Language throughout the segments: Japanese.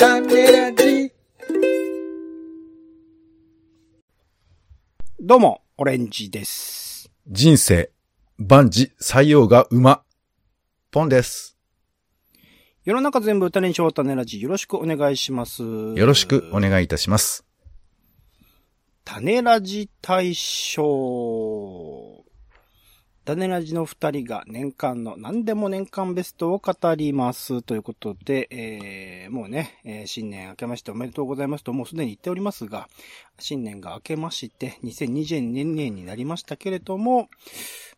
種ラジ。どうも、オレンジです。人生、万事採用が馬。ポンです。世の中全部歌にしよう種ラジ、よろしくお願いします。よよろしくお願いいたします。種ラジ大賞。種ラジの二人が年間の何でも年間ベストを語ります。ということで、えー、もうね、えー新年明けましておめでとうございますともうすでに言っておりますが、新年が明けまして2022年になりましたけれども、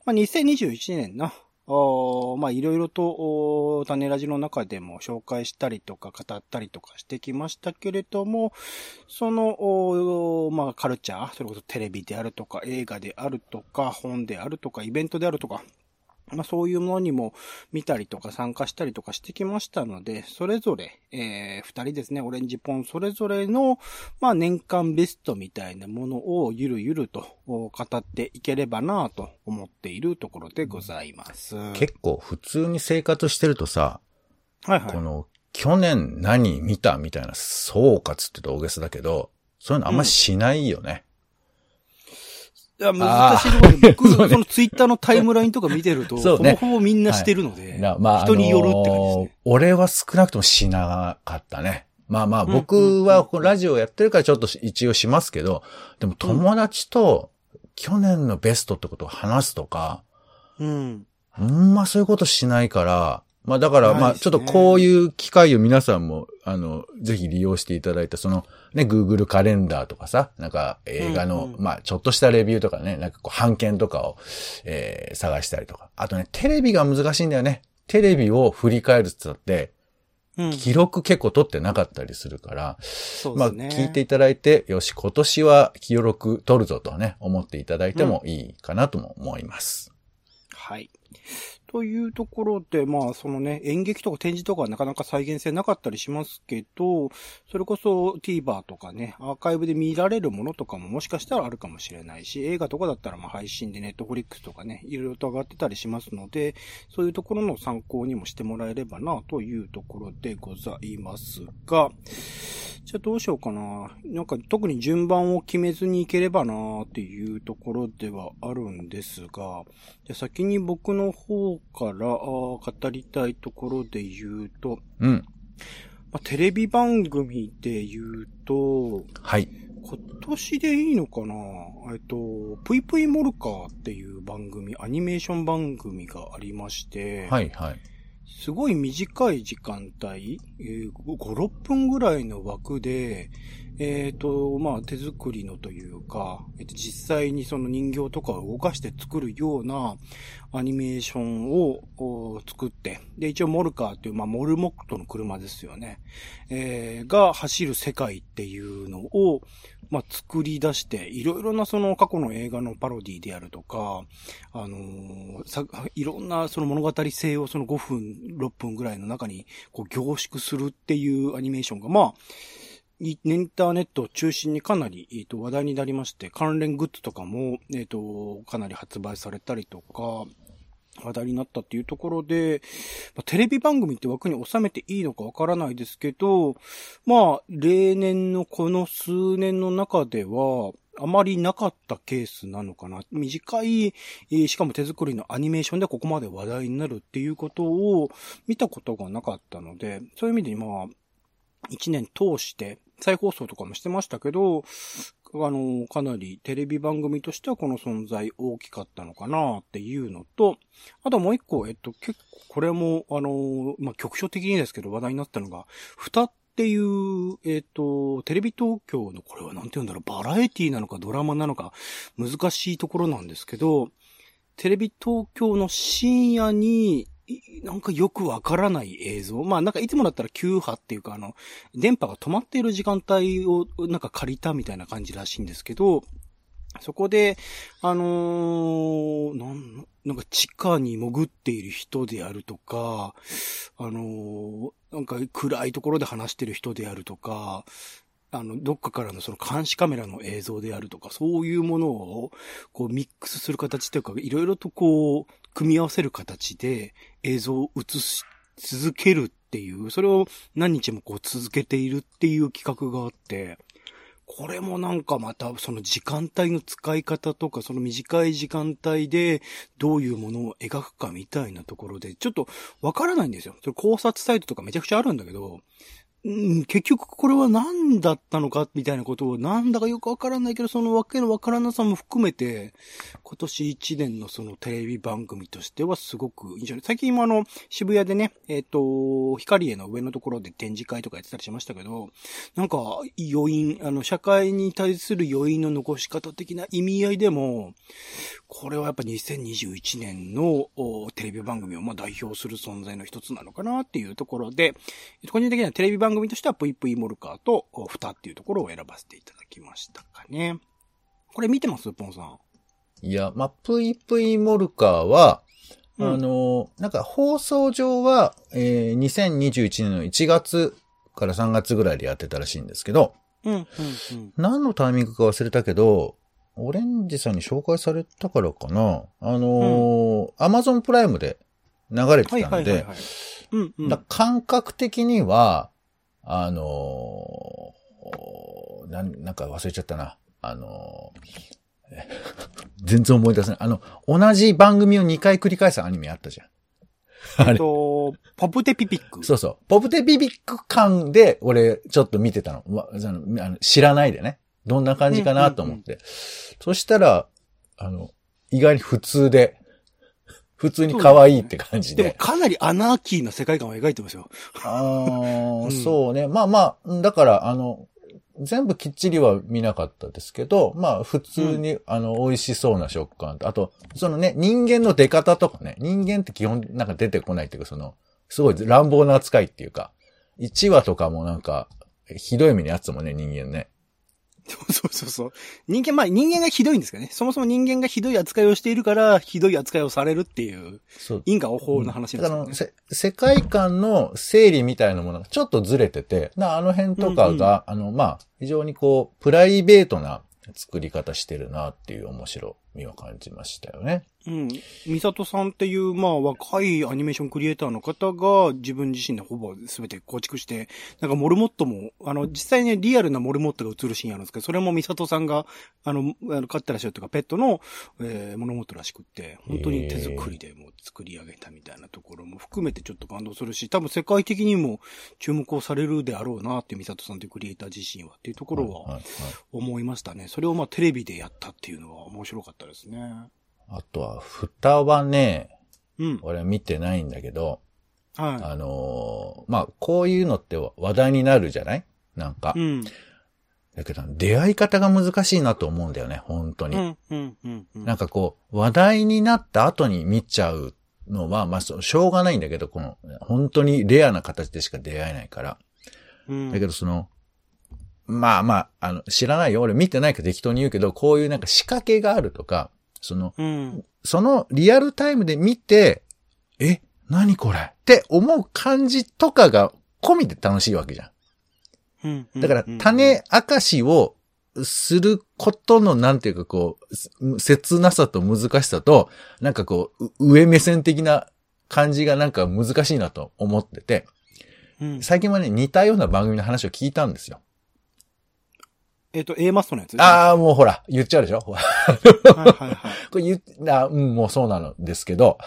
まあ、2021年の、まあ、いろいろと、おー種ラジの中でも紹介したりとか語ったりとかしてきましたけれども、その、まあ、カルチャー、それこそテレビであるとか、映画であるとか、本であるとか、イベントであるとか、まあ、そういうものにも見たりとか参加したりとかしてきましたので、それぞれ、えー、二人ですね、オレンジポンそれぞれの、まあ、年間ベストみたいなものをゆるゆるとお語っていければなと思っているところでございます。はい結構普通に生活してるとさ、はい。この、去年何見たみたいな総括って言うと大げさだけど、そういうのあんましないよね。いや、難しいところで、僕、そのツイッターのタイムラインとか見てると、ねほぼほぼみんなしてるので、なまあ、人によるって感じですあのーね。俺は少なくともしなかったね。まあまあ、僕はラジオやってるからちょっと一応しますけど、でも友達と去年のベストってことを話すとか、うん。あんまそういうことしないから、まあだから、まあちょっとこういう機会を皆さんも、あの、ぜひ利用していただいて、そのね、Google カレンダーとかさ、なんか映画の、うんうんまあちょっとしたレビューとかね、なんかこう版権とかを、えー探したりとか。あとね、テレビが難しいんだよね。テレビを振り返るって言ったって、うん。記録結構取ってなかったりするから、まあ。聞いていただいて、よし、今年は記録取るぞとね、思っていただいてもいいかなとも思います。はい。というところで、まあ、そのね、演劇とか展示とかはなかなか再現性なかったりしますけど、それこそ TVer とかね、アーカイブで見られるものとかももしかしたらあるかもしれないし、映画とかだったらまあ配信で Netflix とかね、いろいろと上がってたりしますので、そういうところの参考にもしてもらえればな、というところでございますが、じゃあどうしようかな。なんか特に順番を決めずにいければなっていうところではあるんですが、じゃあ先に僕の方から語りたいところで言うと、うん。まあ、テレビ番組で言うと、はい。今年でいいのかなえっと、ぷいぷいモルカーっていう番組、アニメーション番組がありまして、はい、はい。すごい短い時間帯、えー5、6分ぐらいの枠で、えっ、と、まあ、手作りのというか、えっと、実際にその人形とかを動かして作るようなアニメーションを作って、で、一応モルカーっていう、まあ、モルモットの車ですよね。えーが走る世界っていうのを、まあ、作り出して、いろいろなその過去の映画のパロディであるとか、あのさ、いろんなその物語性をその5分、6分ぐらいの中にこう凝縮するっていうアニメーションが、まあ、インターネットを中心にかなり、えっと話題になりまして、関連グッズとかも、えっ、と、かなり発売されたりとか、話題になったっていうところで、まテレビ番組って枠に収めていいのかわからないですけど、まあ、例年のこの数年の中では、あまりなかったケースなのかな。短い、しかも手作りのアニメーションでここまで話題になるっていうことを見たことがなかったので、そういう意味でまあ、一年通して、再放送とかもしてましたけど、あの、かなりテレビ番組としてはこの存在大きかったのかなっていうのと、あともう一個、えっと、結構これも、あの、まあ、局所的にですけど話題になったのが、蓋っていう、えっと、テレビ東京の、これはなんて言うんだろう、バラエティなのかドラマなのか、難しいところなんですけど、テレビ東京の深夜に、なんかよくわからない映像。まあなんかいつもだったら急波っていうかあの、電波が止まっている時間帯をなんか借りたみたいな感じらしいんですけど、そこで、あのーなん、なんか地下に潜っている人であるとか、あのーなんか暗いところで話してる人であるとか、あの、どっかからのその監視カメラの映像であるとか、そういうものを、こうミックスする形というか、いろいろとこう、組み合わせる形で映像を映し続けるっていう、それを何日もこう続けているっていう企画があって、これもなんかまたその時間帯の使い方とか、その短い時間帯でどういうものを描くかみたいなところで、ちょっとわからないんですよ。それ考察サイトとかめちゃくちゃあるんだけど、うん、結局これは何だったのかみたいなことをなんだかよくわからないけど、そのわけのわからなさも含めて、今年一年のそのテレビ番組としてはすごく印象に。最近もあの、渋谷でね、えっ、と、光栄の上のところで展示会とかやってたりしましたけど、なんか余韻、あの、社会に対する余韻の残し方的な意味合いでも、これはやっぱ2021年のテレビ番組をまあ代表する存在の一つなのかなっていうところで、個人的にはテレビ番組としてはぷいぷいモルカーとおフタっていうところを選ばせていただきましたかね。これ見てますポンさん。いや、まあ、ぷいぷいモルカーは、うんあの、なんか放送上は、えー2021年の1月から3月ぐらいでやってたらしいんですけど、うん、うん、うん。何のタイミングか忘れたけど、オレンジさんに紹介されたからかな。あのー、アマゾンプライムで流れてはいたんで感覚的には、あのーなん、なんか忘れちゃったな。あのーえ 全然思い出せない。あの、同じ番組を2回繰り返すアニメあったじゃん。あえっれ。と、ポプテピピック。そうそう。ポプテビビック感で、俺、ちょっと見てたの。わあの知らないでね。どんな感じかなと思って。そしたら、あの、意外に普通で、普通に可愛いって感じで。でもかなりアナーキーな世界観を描いてますよ。あー うんそうね。まあまあ、だから、あの、全部きっちりは見なかったですけど、まあ普通に、あの、美味しそうな食感と、あと、そのね、人間の出方とかね、人間って基本なんか出てこないっていうか、その、すごい乱暴な扱いっていうか、1話とかもなんか、ひどい目にあっもんね、人間ね。そ うそうそうそう。人間、まあ人間がひどいんですかね。そもそも人間がひどい扱いをしているから、ひどい扱いをされるっていう、そう。因果応報の話ですよねだからあの、。せ世界観の整理みたいなものがちょっとずれてて、なあの辺とかが、あの、まあ、非常にこう、プライベートな作り方してるなっていう面白みを感じましたよね。うん。ミサトさんっていう、まあ若いアニメーションクリエイターの方が自分自身でほぼ全て構築して、なんかモルモットも、あの、実際にリアルなモルモットが映るシーンあるんですけど、それもミサトさんが、あの、あの飼ってらっしゃるというか、ペットの、えー、モルモットらしくって、本当に手作りでもう作り上げたみたいなところも含めてちょっと感動するし、多分世界的にも注目をされるであろうなっていうミサトさんというクリエイター自身はっていうところは思いましたね。それをまあテレビでやったっていうのは面白かったですね。あとは、蓋はね、うん。俺見てないんだけど、はい。あのーまあ、こういうのって話題になるじゃない？なんか。うん。だけど、出会い方が難しいなと思うんだよね、本当に。うん、うん、うん。うんなんかこう、話題になった後に見ちゃうのは、まあ、しょうがないんだけど、この、本当にレアな形でしか出会えないから。うんだけど、その、まあまあ、あの、知らないよ。俺見てないから適当に言うけど、こういうなんか仕掛けがあるとか、その、うん。そのリアルタイムで見て、え、何これ？って思う感じとかが込みで楽しいわけじゃん。うん。だから、種明かしをすることの、なんていうかこう、す切なさと難しさと、なんかこう、う上目線的な感じがなんか難しいなと思ってて、うん。最近はね、似たような番組の話を聞いたんですよ。えっと、A マストのやつ？ああ、もうほら、言っちゃうでしょ？はいはいはい。これ言っあ、うん、もうそうなのですけど、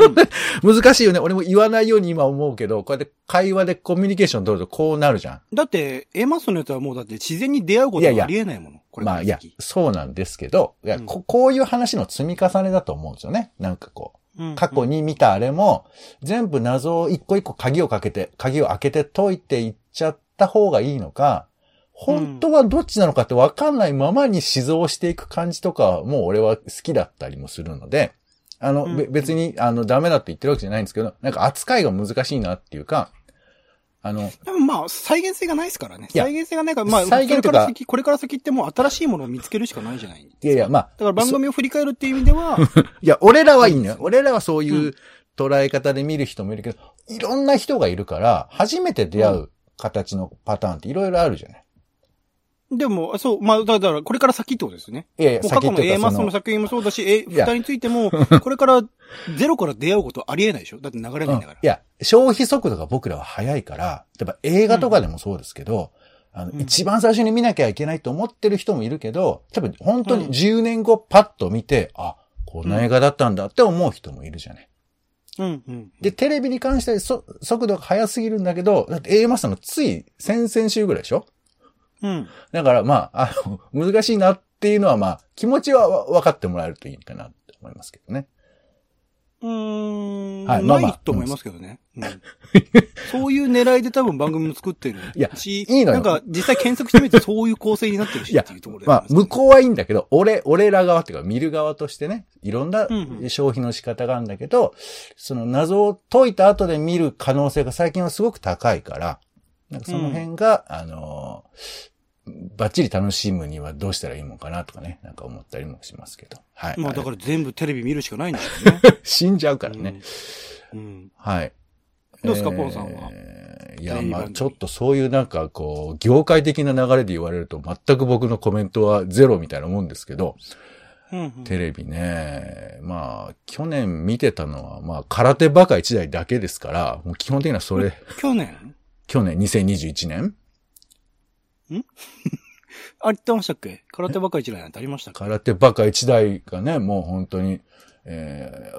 難しいよね。俺も言わないように今思うけど、こうやって会話でコミュニケーション取るとこうなるじゃん。だって、A マストのやつはもうだって自然に出会うこといやいやはありえないもの。これまあ、いやそうなんですけど、いや、うんここういう話の積み重ねだと思うんですよね。なんかこうんう、過去に見たあれも、全部謎を一個一個鍵をかけて、鍵を開けて解いていっちゃった方がいいのか、本当はどっちなのかって分かんないままに死蔵していく感じとかも俺は好きだったりもするので、あの、うんべ別に、あの、ダメだって言ってるわけじゃないんですけど、なんか扱いが難しいなっていうか、あの、でもまあ、再現性がないですからね。再現性がないから、まあ、再現とかこれから先、これから先ってもう新しいものを見つけるしかないじゃないいやいや、まあ、だから番組を振り返るっていう意味では、いや、俺らはいいのよ。俺らはそういうう捉え方で見る人もいるけど、いろんな人がいるから、初めて出会う形のパターンっていろいろあるじゃない。でも、そう、まあ、だから、これから先ってことですよね。いやいや、過去の A マスの作品もそうだし、え、いや二人についても、これからゼロから出会うことありえないでしょ？だって流れないんだから。いや、消費速度が僕らは速いから、例えば映画とかでもそうですけど、あの、うん一番最初に見なきゃいけないと思ってる人もいるけど、多分本当に10年後パッと見て、あ、こんな映画だったんだって思う人もいるじゃない。うん、うん。で、テレビに関してはそ速度が速すぎるんだけど、だって A マスターのつい先々週ぐらいでしょ？うん。だからまあ、あの、難しいなっていうのはまあ、気持ちはわ分かってもらえるといいかなって思いますけどね。うーん。はいまあまあないと思いますけどね。うん そういう狙いで多分番組も作ってるいやし、いいのよなんか実際検索してみてそういう構成になってるしいやっていうところで。まあ、向こうはいいんだけど、俺、俺ら側っていうか見る側としてね、いろんなうんうん消費の仕方があるんだけど、その謎を解いた後で見る可能性が最近はすごく高いから、なんかその辺が、あのーバッチリ楽しむにはどうしたらいいのかなとかね、なんか思ったりもしますけど。はい。まあだから全部テレビ見るしかないんですよね。死んじゃうからね。うん。うん。はい。どうですかポンさんは？えーいや、まあちょっとそういうなんかこう、業界的な流れで言われると全く僕のコメントはゼロみたいなもんですけど、うんうんテレビね、まあ、去年見てたのは、まあ、空手バカ一台だけですから、もう基本的にはそれ、去年？去年2021年？あ、言ってましたっけ？空手ばっかり一覧なんてありましたっけ？空手バカ一台がね、もう本当に、え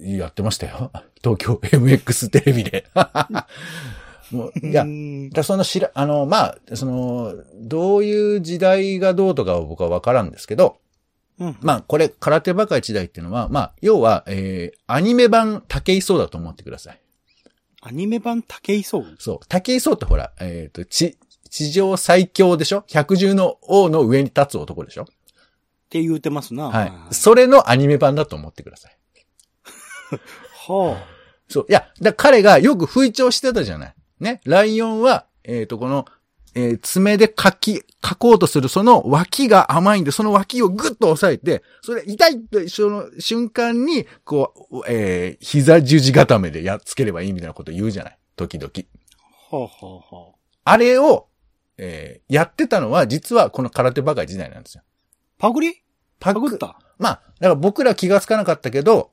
ー、やってましたよ。東京 MX テレビで。もういやう、んだその知ら、あの、まあ、その、どういう時代がどうとかは僕はわからんですけど、うん。まあ、これ、空手バカ一代っていうのは、まあ、要は、えー、アニメ版竹井壮だと思ってください。アニメ版竹井壮？っそう。竹井壮ってほら、えっ、と、地、地上最強でしょ？百獣の王の上に立つ男でしょ？て言うてますな。はい。それのアニメ版だと思ってください。はそう。いや、だ彼がよく吹聴してたじゃない。ね。ライオンは、えっ、と、この、えー爪で書き、書こうとするその脇が甘いんで、その脇をグッと押さえて、それ痛いとその瞬間に、こう、えー膝十字固めでやっつければいいみたいなこと言うじゃない？時々。あ。はあ、はあ、はあ。あれを、えーやってたのは、実はこの空手バカ時代なんですよ。パグリ？パパグった？まあ、だから僕ら気がつかなかったけど、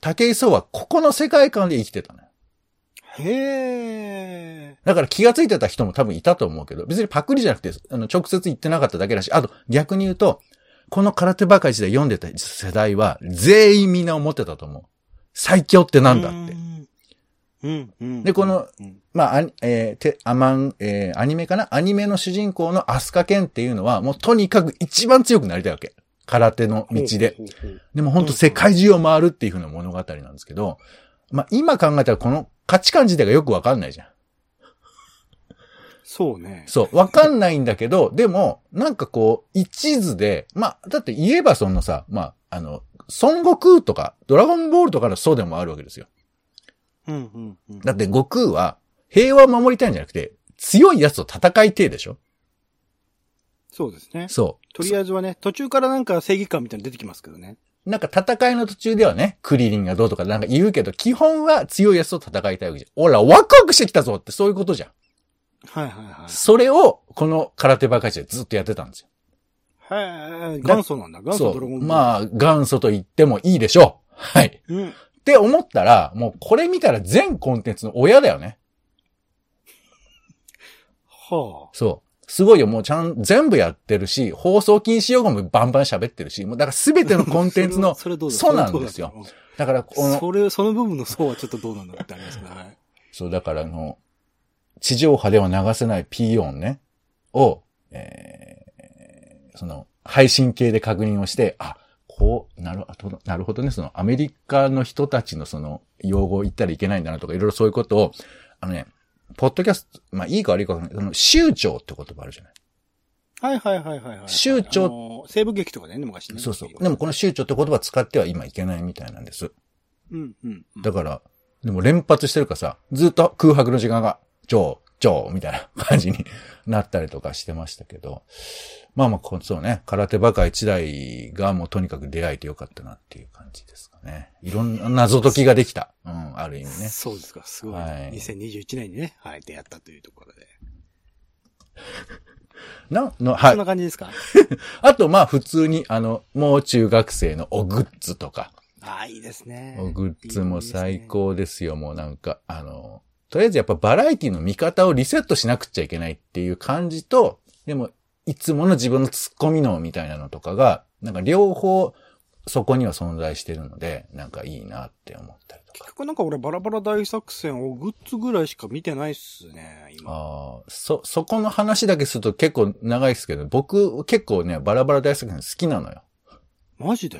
竹井壮はここの世界観で生きてたのよ。へえ。だから気がついてた人も多分いたと思うけど、別にパクリじゃなくて、あの、直接言ってなかっただけだし、あと逆に言うと、この空手バカ時代読んでた世代は、全員みんな思ってたと思う。最強ってなんだって。でこのうん、まあ、あえーて、アマン、えーアニメかな？アニメの主人公のアスカケンっていうのは、もうとにかく一番強くなりたいわけ。空手の道で。でも本当世界中を回るっていう風な物語なんですけど、まあ今考えたらこの価値観自体がよくわかんないじゃん。そうね。そう、わかんないんだけど、でも、なんかこう、一途で、まあ、だって言えばそのさ、まあ、あの、孫悟空とか、ドラゴンボールとかのそうでもあるわけですよ。うん、うん、うん。だって悟空は、平和を守りたいんじゃなくて、強い奴と戦いてえでしょそうですね。そう。とりあえずはね、途中からなんか正義感みたいなの出てきますけどね。なんか戦いの途中ではね、クリリンがどうとかなんか言うけど、基本は強い奴と戦いたいわけじゃん。おら、ワクワクしてきたぞってそういうことじゃん。はいはいはい。それを、この空手ばかりでずっとやってたんですよ。はい。元祖なんだ。元祖ドラゴン。ボール。まあ、元祖と言ってもいいでしょう。はい。うん。って思ったら、もうこれ見たら全コンテンツの親だよね。はそう。すごいよ。もうちゃん、全部やってるし、放送禁止用語もバンバン喋ってるし、もうだからすべての あ。コンテンツの、そうだそうなんですよ。だから、この、それ、その部分の層はちょっとどうなんだってありますね。はい。そう、だからあの、地上波では流せない P 音ね、を、えー、その、配信系で確認をして、あ、こう、なるなるほどね、その、アメリカの人たちのその、用語を言ったらいけないんだなとか、いろいろそういうことを、あのね、ポッドキャスト、まあいいか悪いかわかんない。その、州長って言葉あるじゃない。はいはいはいはいはい。州長あの西部劇とかね、昔ね。そうそう。でもこの州長って言葉使っては今いけないみたいなんです。うんうんうん。だから、でも連発してるからさ、ずっと空白の時間が、超、超、みたいな感じになったりとかしてましたけど、まあまあ、こそうね、空手バカ一台がもうとにかく出会えてよかったなっていう感じですかね。いろんな謎解きができた。うん、ある意味ね。そうですか、すごい。はい2021年にね、はい、出会ったというところで。な、の、はそんい。な感じですか？あと、まあ、普通に、あの、もう中学生のおグッズとか。ああ、いいですね。おグッズも最高ですよ、もうなんか、あの、とりあえずやっぱバラエティの見方をリセットしなくちゃいけないっていう感じと、でも、いつもの自分のツッコミのみたいなのとかが、なんか両方そこには存在してるので、なんかいいなって思ったりとか。結局なんか俺バラバラ大作戦をグッズぐらいしか見てないっすね、今。ああ、そ、そこの話だけすると結構長いですけど、僕結構ね、バラバラ大作戦好きなのよ。マジで？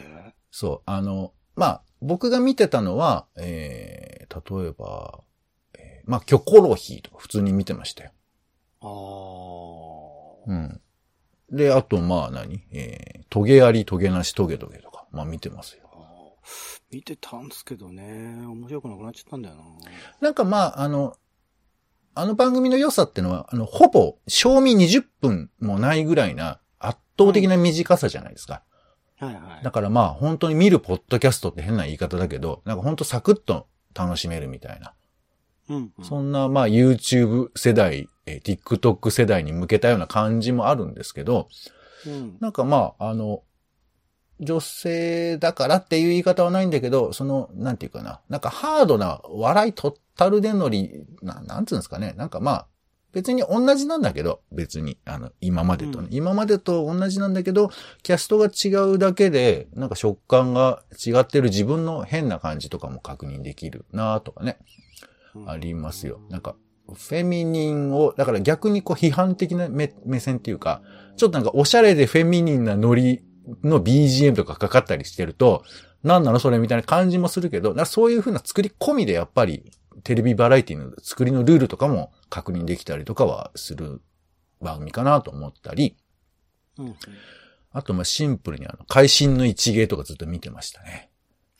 そう、あの、まあ、僕が見てたのは、えー、例えば、えーまあ、キョコロヒーとか普通に見てましたよ。ああ。うん。で、あと、まあ何、えー、トゲあり、トゲなし、トゲトゲとか、まあ見てますよ。見てたんですけどね。面白くなくなっちゃったんだよな。なんかまあ、あの、あの番組の良さってのは、あの、ほぼ、賞味20分もないぐらいな圧倒的な短さじゃないですか。はいはい。だからまあ、本当に見るポッドキャストって変な言い方だけど、なんか本当サクッと楽しめるみたいな。うん、うん。そんなまあ、YouTube 世代、えー TikTok 世代に向けたような感じもあるんですけど、うん。なんかまあ、あの、女性だからっていう言い方はないんだけど、その、なんていうかな、なんかハードな笑いとったるでのり、ななんつうんですかね、なんかまあ、別に同じなんだけど、別に、あの、今までとね、うん今までと同じなんだけど、キャストが違うだけで、なんか食感が違ってる自分の変な感じとかも確認できるなとかね、うんありますよ。なんか、フェミニンを、だから逆にこう批判的な目目線っていうか、ちょっとなんかおしゃれでフェミニンなノリの BGM とかかかったりしてると、なんなのそれみたいな感じもするけど、なんかそういう風な作り込みでやっぱりテレビバラエティの作りのルールとかも確認できたりとかはする番組かなと思ったり、うんうん。あとまあシンプルにあの、会心の一芸とかずっと見てましたね。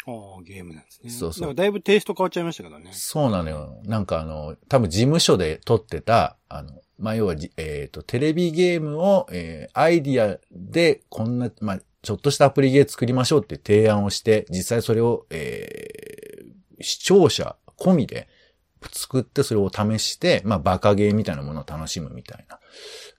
ああ、ゲームなんですね。そうそうだだいぶテイスト変わっちゃいましたけどね。そうなのよ。なんかあの、多分事務所で撮ってた、あの、まあ、要はじ、えっ、と、テレビゲームを、えーアイディアでこんな、まあ、ちょっとしたアプリゲー作りましょうって提案をして、実際それを、えー視聴者込みで作ってそれを試して、まあ、バカゲーみたいなものを楽しむみたいな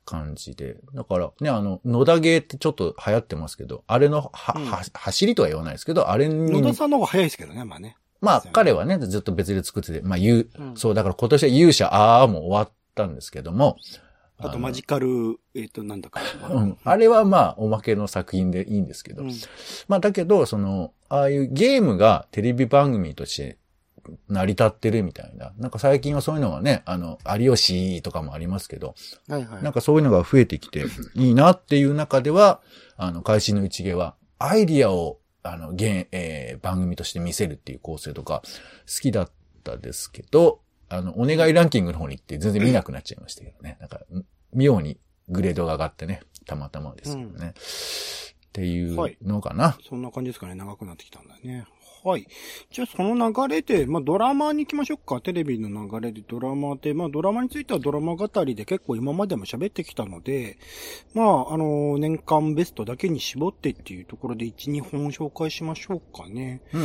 感じで。だからね、あの、野田ゲーってちょっと流行ってますけど、あれのは、うんは走りとは言わないですけど、あれに野田さんの方が早いですけどね、まあね。まあ、彼はね、ずっと別で作ってて、まあ、言う、うんそう、だから今年は勇者あーも終わったんですけども、のあとマジカル、えっ、と、なんだか。うん。あれはまあ、おまけの作品でいいんですけど、うんまあ、だけど、その、ああいうゲームがテレビ番組として成り立ってるみたいな、なんか最近はそういうのがね、あの、有吉とかもありますけど、はいはい。なんかそういうのが増えてきて、いいなっていう中では、あの、会心の一芸は、アイディアを、あの、現、えー番組として見せるっていう構成とか、好きだったですけど、あの、お願いランキングの方に行って全然見なくなっちゃいましたけどね。なんか、妙にグレードが上がってね、たまたまですけどね。っていうのかな。そんな感じですかね。長くなってきたんだね。はい。じゃあその流れで、まあドラマに行きましょうか。テレビの流れでドラマで、まあドラマについてはドラマ語りで結構今までも喋ってきたので、まああの、年間ベストだけに絞ってっていうところで1、2本紹介しましょうかね。うん。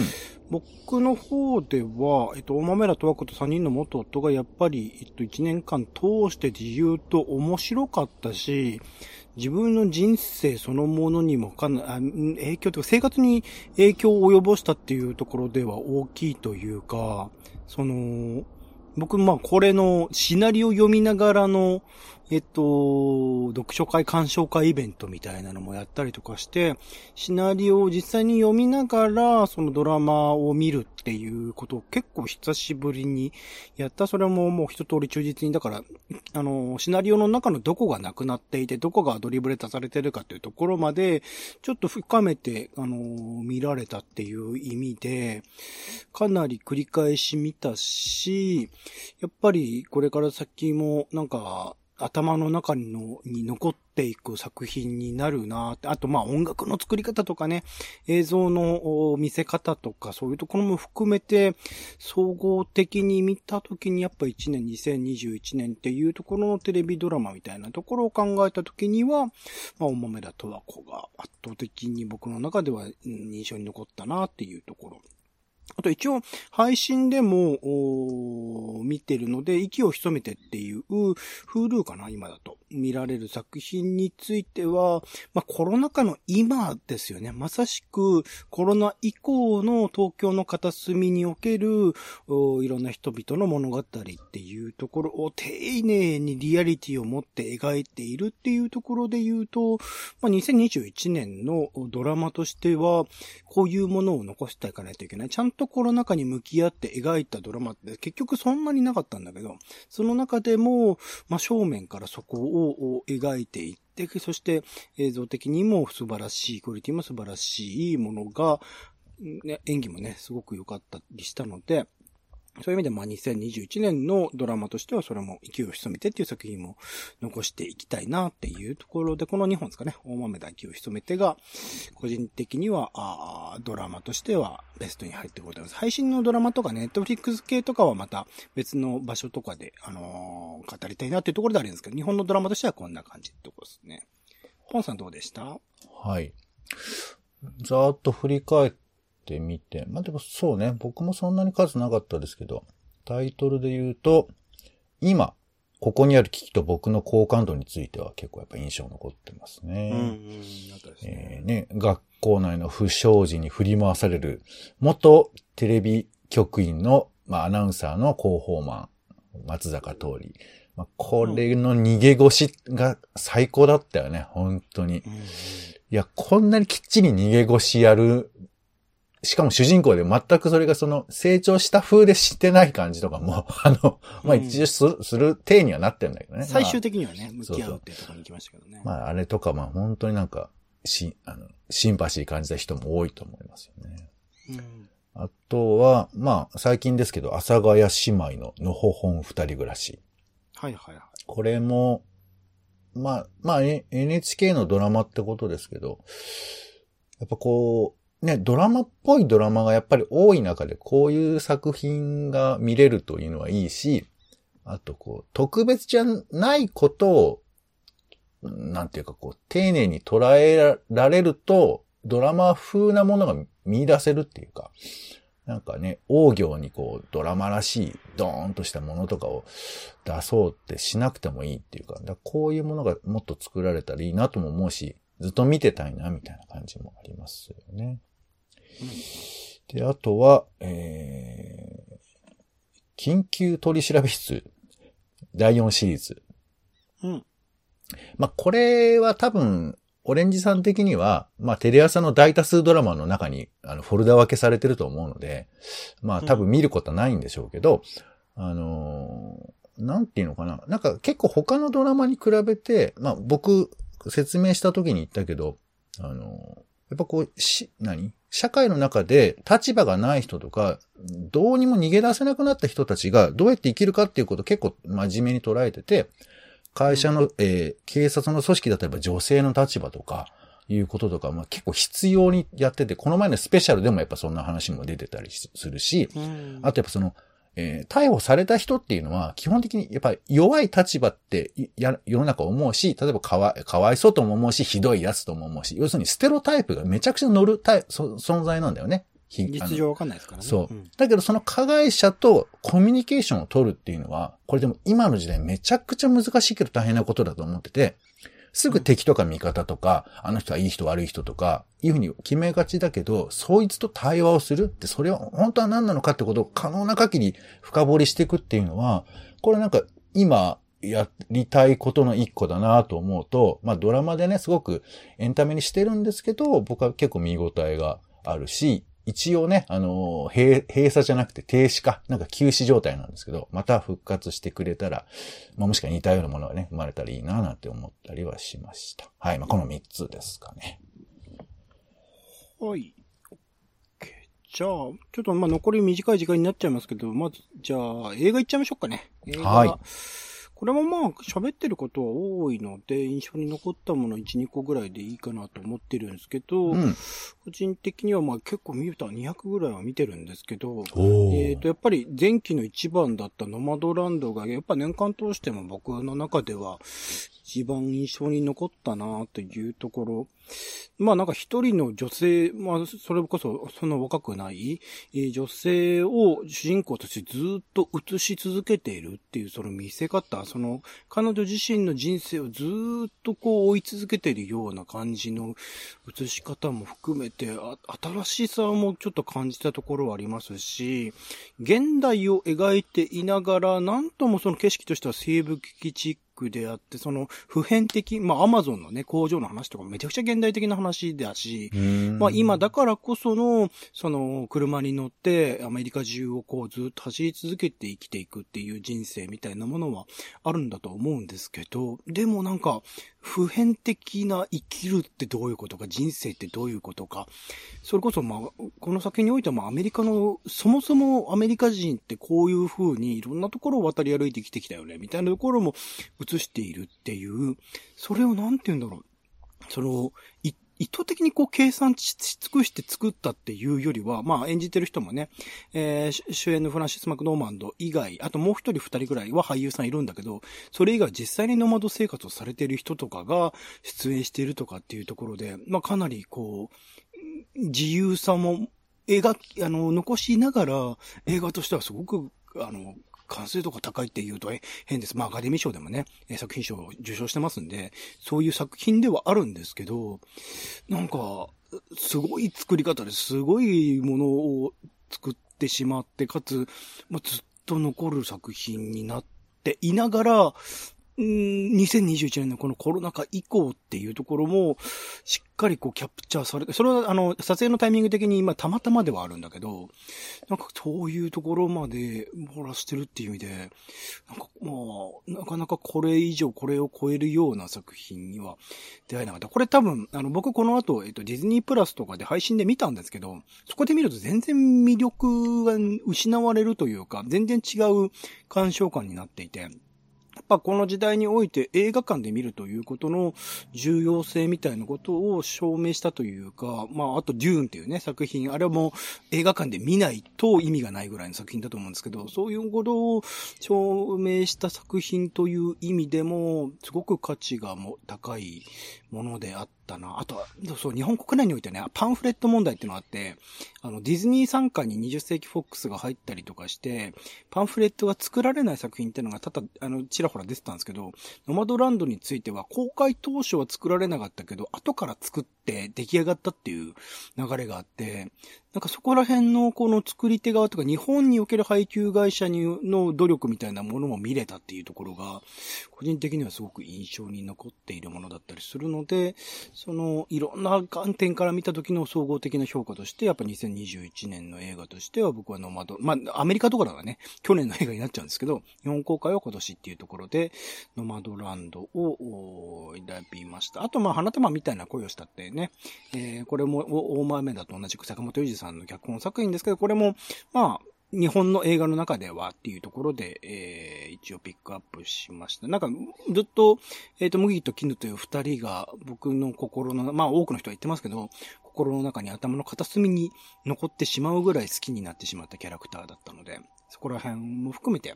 僕の方では、えっと、大豆田十和子と3人の元夫がやっぱり、えっと、1年間通してで言うと面白かったし、自分の人生そのものにもかな、あん影響というか生活に影響を及ぼしたっていうところでは大きいというか、その、僕、まあ、これのシナリオ読みながらの、えっと、読書会、鑑賞会イベントみたいなのもやったりとかして、シナリオを実際に読みながら、そのドラマを見るっていうことを結構久しぶりにやった。それももう一通り忠実に、だから、あの、シナリオの中のどこがなくなっていて、どこがドリブで足されてるかっていうところまで、ちょっと深めて、あの、見られたっていう意味で、かなり繰り返し見たし、やっぱりこれから先もなんか頭の中にのに残っていく作品になるなって、あとまあ音楽の作り方とかね、映像の見せ方とかそういうところも含めて、総合的に見たときにやっぱ1年、2021年っていうところのテレビドラマみたいなところを考えたときには、まあ、お豆田十和子が圧倒的に僕の中では印象に残ったなっていうところ。あと一応、配信でも、見てるので、息を潜めてっていう、Hulu かな、今だと。見られる作品については、まあコロナ禍の今ですよね。まさしくコロナ以降の東京の片隅におけるいろんな人々の物語っていうところを丁寧にリアリティを持って描いているっていうところで言うと、まあ2021年のドラマとしては、こういうものを残していかないといけない。ちゃんととコロナ禍に向き合って描いたドラマって結局そんなになかったんだけど、その中でも、まあ正面からそこを描いていって、そして映像的にも素晴らしい、クオリティも素晴らしいものが、ね、演技もね、すごく良かったりしたので、そういう意味で、まあ、2021年のドラマとしては、それも勢いを潜めてっていう作品も残していきたいなっていうところで、この2本ですかね、大豆だ勢いを潜めてが、個人的には、ああドラマとしてはベストに入ってございます。配信のドラマとかネットフリックス系とかはまた別の場所とかで、あのー、語りたいなっていうところであるんですけど、日本のドラマとしてはこんな感じってころですね。ポンさんどうでした？はい。ざーっと振り返っってみて、まあでもそうね、僕もそんなに数なかったですけど、タイトルで言うと、今、ここにある危機と僕の好感度については結構やっぱ印象残ってますね。うんうんねえー、ね、学校内の不祥事に振り回される元テレビ局員の、まあ、アナウンサーの広報マン、松坂通り。まあ、これの逃げ腰が最高だったよね、本当に。うん、いや、こんなにきっちり逃げ腰やるしかも主人公で全くそれがその成長した風でしてない感じとかも、あの、まあ一応する、する体にはなってるんだけどね。最終的にはね、向き合うっていうところに行きましたけどね。まああれとかまあ本当になんか、し、あの、シンパシー感じた人も多いと思いますよね。うん、あとは、まあ最近ですけど、阿佐ヶ谷姉妹ののほほん二人暮らし。はいはいはい。これも、まあ、まあ NHK のドラマってことですけど、やっぱこう、ね、ドラマっぽいドラマがやっぱり多い中でこういう作品が見れるというのはいいし、あとこう、特別じゃないことを、なんていうかこう、丁寧に捉えられると、ドラマ風なものが見出せるっていうか、なんかね、王行にこう、ドラマらしい、ドーンとしたものとかを出そうってしなくてもいいっていうか、かこういうものがもっと作られたらいいなとも思うし、ずっと見てたいな、みたいな感じもありますよね。で、あとは、えー、緊急取調室、第4シリーズ。うん。まあ、これは多分、オレンジさん的には、まあ、テレ朝の大多数ドラマの中に、あの、フォルダ分けされてると思うので、まあ、多分見ることはないんでしょうけど、うん、あのー、なんていうのかな。なんか結構他のドラマに比べて、まあ、僕、説明した時に言ったけど、あのー、やっぱこう、し、何？社会の中で立場がない人とか、どうにも逃げ出せなくなった人たちがどうやって生きるかっていうことを結構真面目に捉えてて、会社の、えー、警察の組織だったら女性の立場とか、いうこととか、まあ、結構必要にやってて、この前のスペシャルでもやっぱそんな話も出てたりするし、あとやっぱその、えー、逮捕された人っていうのは、基本的にやっぱり弱い立場ってや世の中思うし、例えばかわかわいそうとも思うし、ひどいやつとも思うし、要するにステロタイプがめちゃくちゃ乗るタイ存在なんだよね。実情わかんないですからね。そう、うん、だけどその加害者とコミュニケーションを取るっていうのは、これでも今の時代めちゃくちゃ難しいけど大変なことだと思ってて、すぐ敵とか味方とか、あの人はいい人悪い人とか、いうふうに決めがちだけど、そいつと対話をするって、それは本当は何なのかってことを可能な限り深掘りしていくっていうのは、これなんか今やりたいことの一個だなと思うと、まあドラマでね、すごくエンタメにしてるんですけど、僕は結構見応えがあるし、一応ね、あの、閉鎖じゃなくて停止か、なんか休止状態なんですけど、また復活してくれたら、まあ、もしくは似たようなものがね、生まれたらいいななんて思ったりはしました。はい。まあ、この3つですかね。はい。じゃあ、ちょっとまあ残り短い時間になっちゃいますけど、まず、じゃあ、映画いっちゃいましょうかね。映画。はい。これもまあ、喋ってることは多いので、印象に残ったもの1、2個ぐらいでいいかなと思ってるんですけど、うん、個人的にはまあ結構見た200ぐらいは見てるんですけど、えっ、と、やっぱり前期の一番だったノマドランドが、やっぱ年間通しても僕の中では一番印象に残ったなというところ。まあなんか一人の女性、まあそれこそそんな若くない、女性を主人公としてずっと映し続けているっていうその見せ方、その、彼女自身の人生をずっとこう追い続けているような感じの映し方も含めて、新しさもちょっと感じたところはありますし、現代を描いていながら、なんともその景色としては西部危機チックであって、その普遍的、まあアマゾンのね、工場の話とかめちゃくちゃ現代的な話だし、まあ今だからこその、その車に乗ってアメリカ中をこうずっと走り続けて生きていくっていう人生みたいなものはあるんだと思うんですけど、でもなんか普遍的な生きるってどういうことか、人生ってどういうことか、それこそまあ、この先においてもアメリカの、そもそもアメリカ人ってこういうふうにいろんなところを渡り歩いてきてきたよね、みたいなところも映しているっていう、それをなんて言うんだろう。その、意図的にこう計算し尽くして作ったっていうよりは、まあ演じてる人もね、えー、主演のフランシス・マクドーマンド以外、あともう一人二人ぐらいは俳優さんいるんだけど、それ以外実際にノマド生活をされている人とかが出演しているとかっていうところで、まあかなりこう、自由さも描き、あの、残しながら映画としてはすごく、あの、完成度が高いって言うと変です。まあアカデミー賞でもね、作品賞を受賞してますんで、そういう作品ではあるんですけど、なんか、すごい作り方ですごいものを作ってしまって、かつ、まあ、ずっと残る作品になっていながら、うん、2021年のこのコロナ禍以降っていうところも、しっかりこうキャプチャーされて、それはあの、撮影のタイミング的に今たまたまではあるんだけど、なんかそういうところまで漏らしてるっていう意味で、なんかまあ、なかなかこれ以上これを超えるような作品には出会えなかった。これ多分、あの、僕この後、えっと、ディズニープラスとかで配信で見たんですけど、そこで見ると全然魅力が失われるというか、全然違う鑑賞感になっていて、まあこの時代において映画館で見るということの重要性みたいなことを証明したというか、まあ、あとデューンっていうね、作品、あれはもう映画館で見ないと意味がないぐらいの作品だと思うんですけど、そういうことを証明した作品という意味でも、すごく価値がも高いものであったな。あと、そう、日本国内においてね、パンフレット問題っていうのがあって、あの、ディズニー参加に20世紀フォックスが入ったりとかして、パンフレットが作られない作品っていうのがただ、あの、ちらほら出てたんですけど、ノマドランドについては公開当初は作られなかったけど、後から作って出来上がったっていう流れがあって、なんかそこら辺のこの作り手側とか日本における配給会社にの努力みたいなものも見れたっていうところが、個人的にはすごく印象に残っているものだったりするので、そのいろんな観点から見た時の総合的な評価として、やっぱ2021年の映画としては僕はノマド、まあアメリカとかだからね、去年の映画になっちゃうんですけど、日本公開は今年っていうところで、ノマドランドを選びました。あとまあ花束みたいな声をしたってね、ねえー、これも大豆だと同じく坂本裕二さんの脚本作品ですけど、これも、まあ、日本の映画の中ではっていうところで、えー、一応ピックアップしました。なんか、ずっと、えっ、ー、と、麦と絹という二人が僕の心の、まあ多くの人は言ってますけど、心の中に頭の片隅に残ってしまうぐらい好きになってしまったキャラクターだったので、そこら辺も含めて、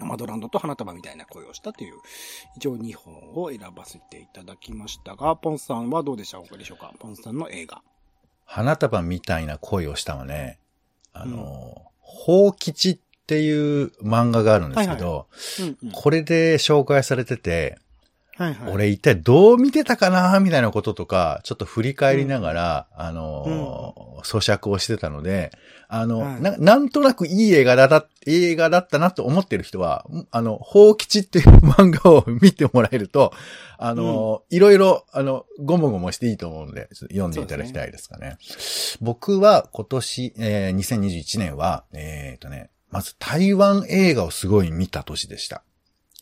マドランドと花束みたいな声をしたという、一応2本を選ばせていただきましたが、ポンさんはどうでしょうかでしょうか？ポンさんの映画。花束みたいな恋をしたはね、あの、宝、うん、吉っていう漫画があるんですけど、これで紹介されてて、はいはい、俺一体どう見てたかなみたいなこととか、ちょっと振り返りながら、うん、あの、うん、咀嚼をしてたので、あの、はい、な、なんとなくいい映画だ、映画だったなと思ってる人は、あの、宝吉っていう漫画を見てもらえると、あの、うん、いろいろ、あの、ごもごもしていいと思うので、読んでいただきたいですかね。ね。僕は今年、えー、2021年は、えっ、ー、とね、まず台湾映画をすごい見た年でした。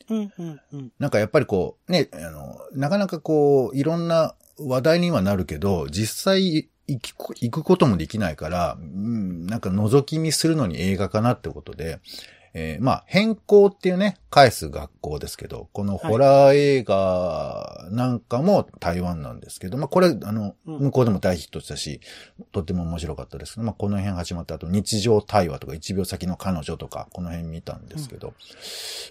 うんうんうん、なんかやっぱりこう、ね、あの、なかなかこう、いろんな話題にはなるけど、実際行くこともできないから、うん、なんか覗き見するのに映画かなってことで、えー、まあ、変更っていうね、返す学校ですけど、このホラー映画なんかも台湾なんですけど、はい、まあ、これ、あの、向こうでも大ヒットしたし、とっても面白かったです。まあ、この辺始まった後、日常対話とか、一秒先の彼女とか、この辺見たんですけど、うん、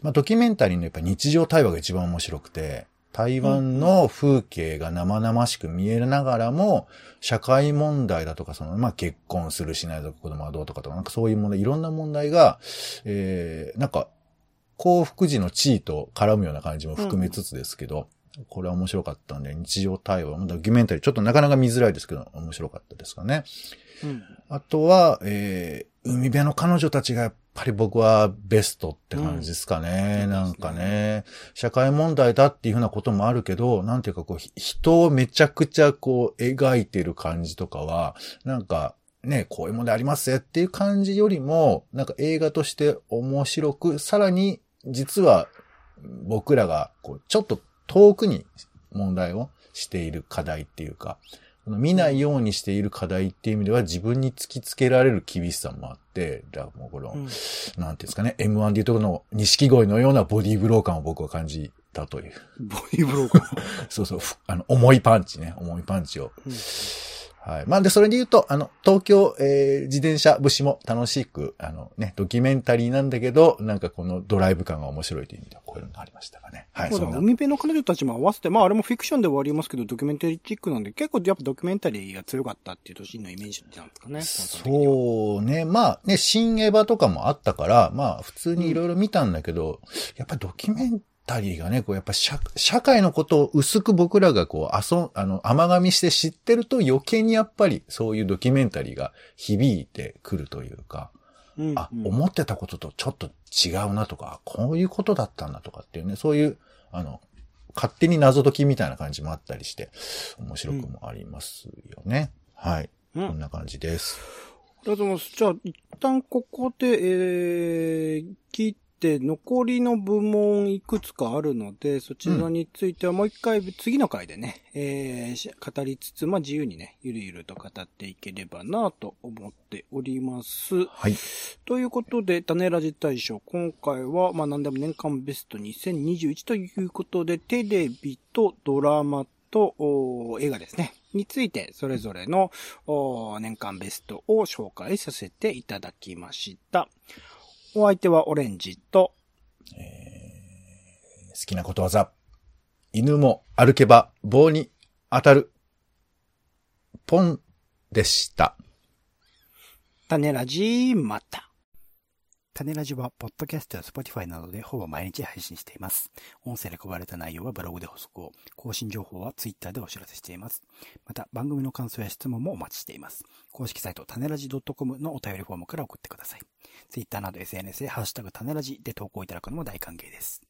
まあ、ドキュメンタリーのやっぱ日常対話が一番面白くて、台湾の風景が生々しく見えながらも、社会問題だとか、その、まあ、結婚するしないとか子供はどうとかとか、なんかそういう問題、いろんな問題が、えー、なんか、幸福時の地位と絡むような感じも含めつつですけど、これは面白かったんで、日常対話、ドキュメンタリー、ちょっとなかなか見づらいですけど、面白かったですかね。うん。あとは、えー、海辺の彼女たちがやっぱり僕はベストって感じですかね。うん。なんかね、社会問題だっていうふうなこともあるけど、なんていうかこう、ひ人をめちゃくちゃこう、描いてる感じとかは、なんか、ね、こういう問題ありますぜっていう感じよりも、なんか映画として面白く、さらに、実は僕らが、こう、ちょっと遠くに問題をしている課題っていうか、この見ないようにしている課題っていう意味では自分に突きつけられる厳しさもあって、だからもうこの、うんなんていうんですかね、M1 でいうところの錦鯉のようなボディーブロー感を僕は感じたという。ボディーブローカー。そうそう、ふあの、重いパンチね、重いパンチを。うんはい。まあ、で、それで言うと、あの、東京、えー、自転車節も楽しく、あのね、ドキュメンタリーなんだけど、なんかこのドライブ感が面白いという意味では、こういうのがありましたかね。はい、そうだ、海辺の彼女たちも合わせて、まああれもフィクションではありますけど、ドキュメンタリーチックなんで、結構やっぱドキュメンタリーが強かったっていう年のイメージなんですかね。う。そうね。まあね、新エヴァとかもあったから、まあ普通にいろいろ見たんだけど、やっぱりドキュメンタリーがね、こうやっぱ社社会のことを薄く僕らがこう、遊ん、あの、甘噛みして知ってると余計にやっぱりそういうドキュメンタリーが響いてくるというか、うん、あ、うん思ってたこととちょっと違うなとか、こういうことだったんだとかっていうね、そういう、あの、勝手に謎解きみたいな感じもあったりして、面白くもありますよね。はい。うんこんな感じです。ありがとうございます。じゃあ、一旦ここで、えー、切って、残りの部門いくつかあるので、そちらについてはもう一回、次の回でね、えーし、語りつつ、まあ、自由にね、ゆるゆると語っていければなと思っております。はい。ということで、種ラジ大賞、今回は、まあ何でも年間ベスト2021ということで、テレビとドラマとお映画ですね。について、それぞれのお年間ベストを紹介させていただきました。お相手はオレンジと、好きなことわざ。犬も歩けば棒に当たる。ポンでした。種ラジまた。種ラジは、ポッドキャストや Spotify などでほぼ毎日配信しています。音声で配られた内容はブログで補足を、更新情報は Twitter でお知らせしています。また、番組の感想や質問もお待ちしています。公式サイト、タネラジ .com のお便りフォームから送ってください。Twitter など SNS でハッシュタグ種ラジで投稿いただくのも大歓迎です。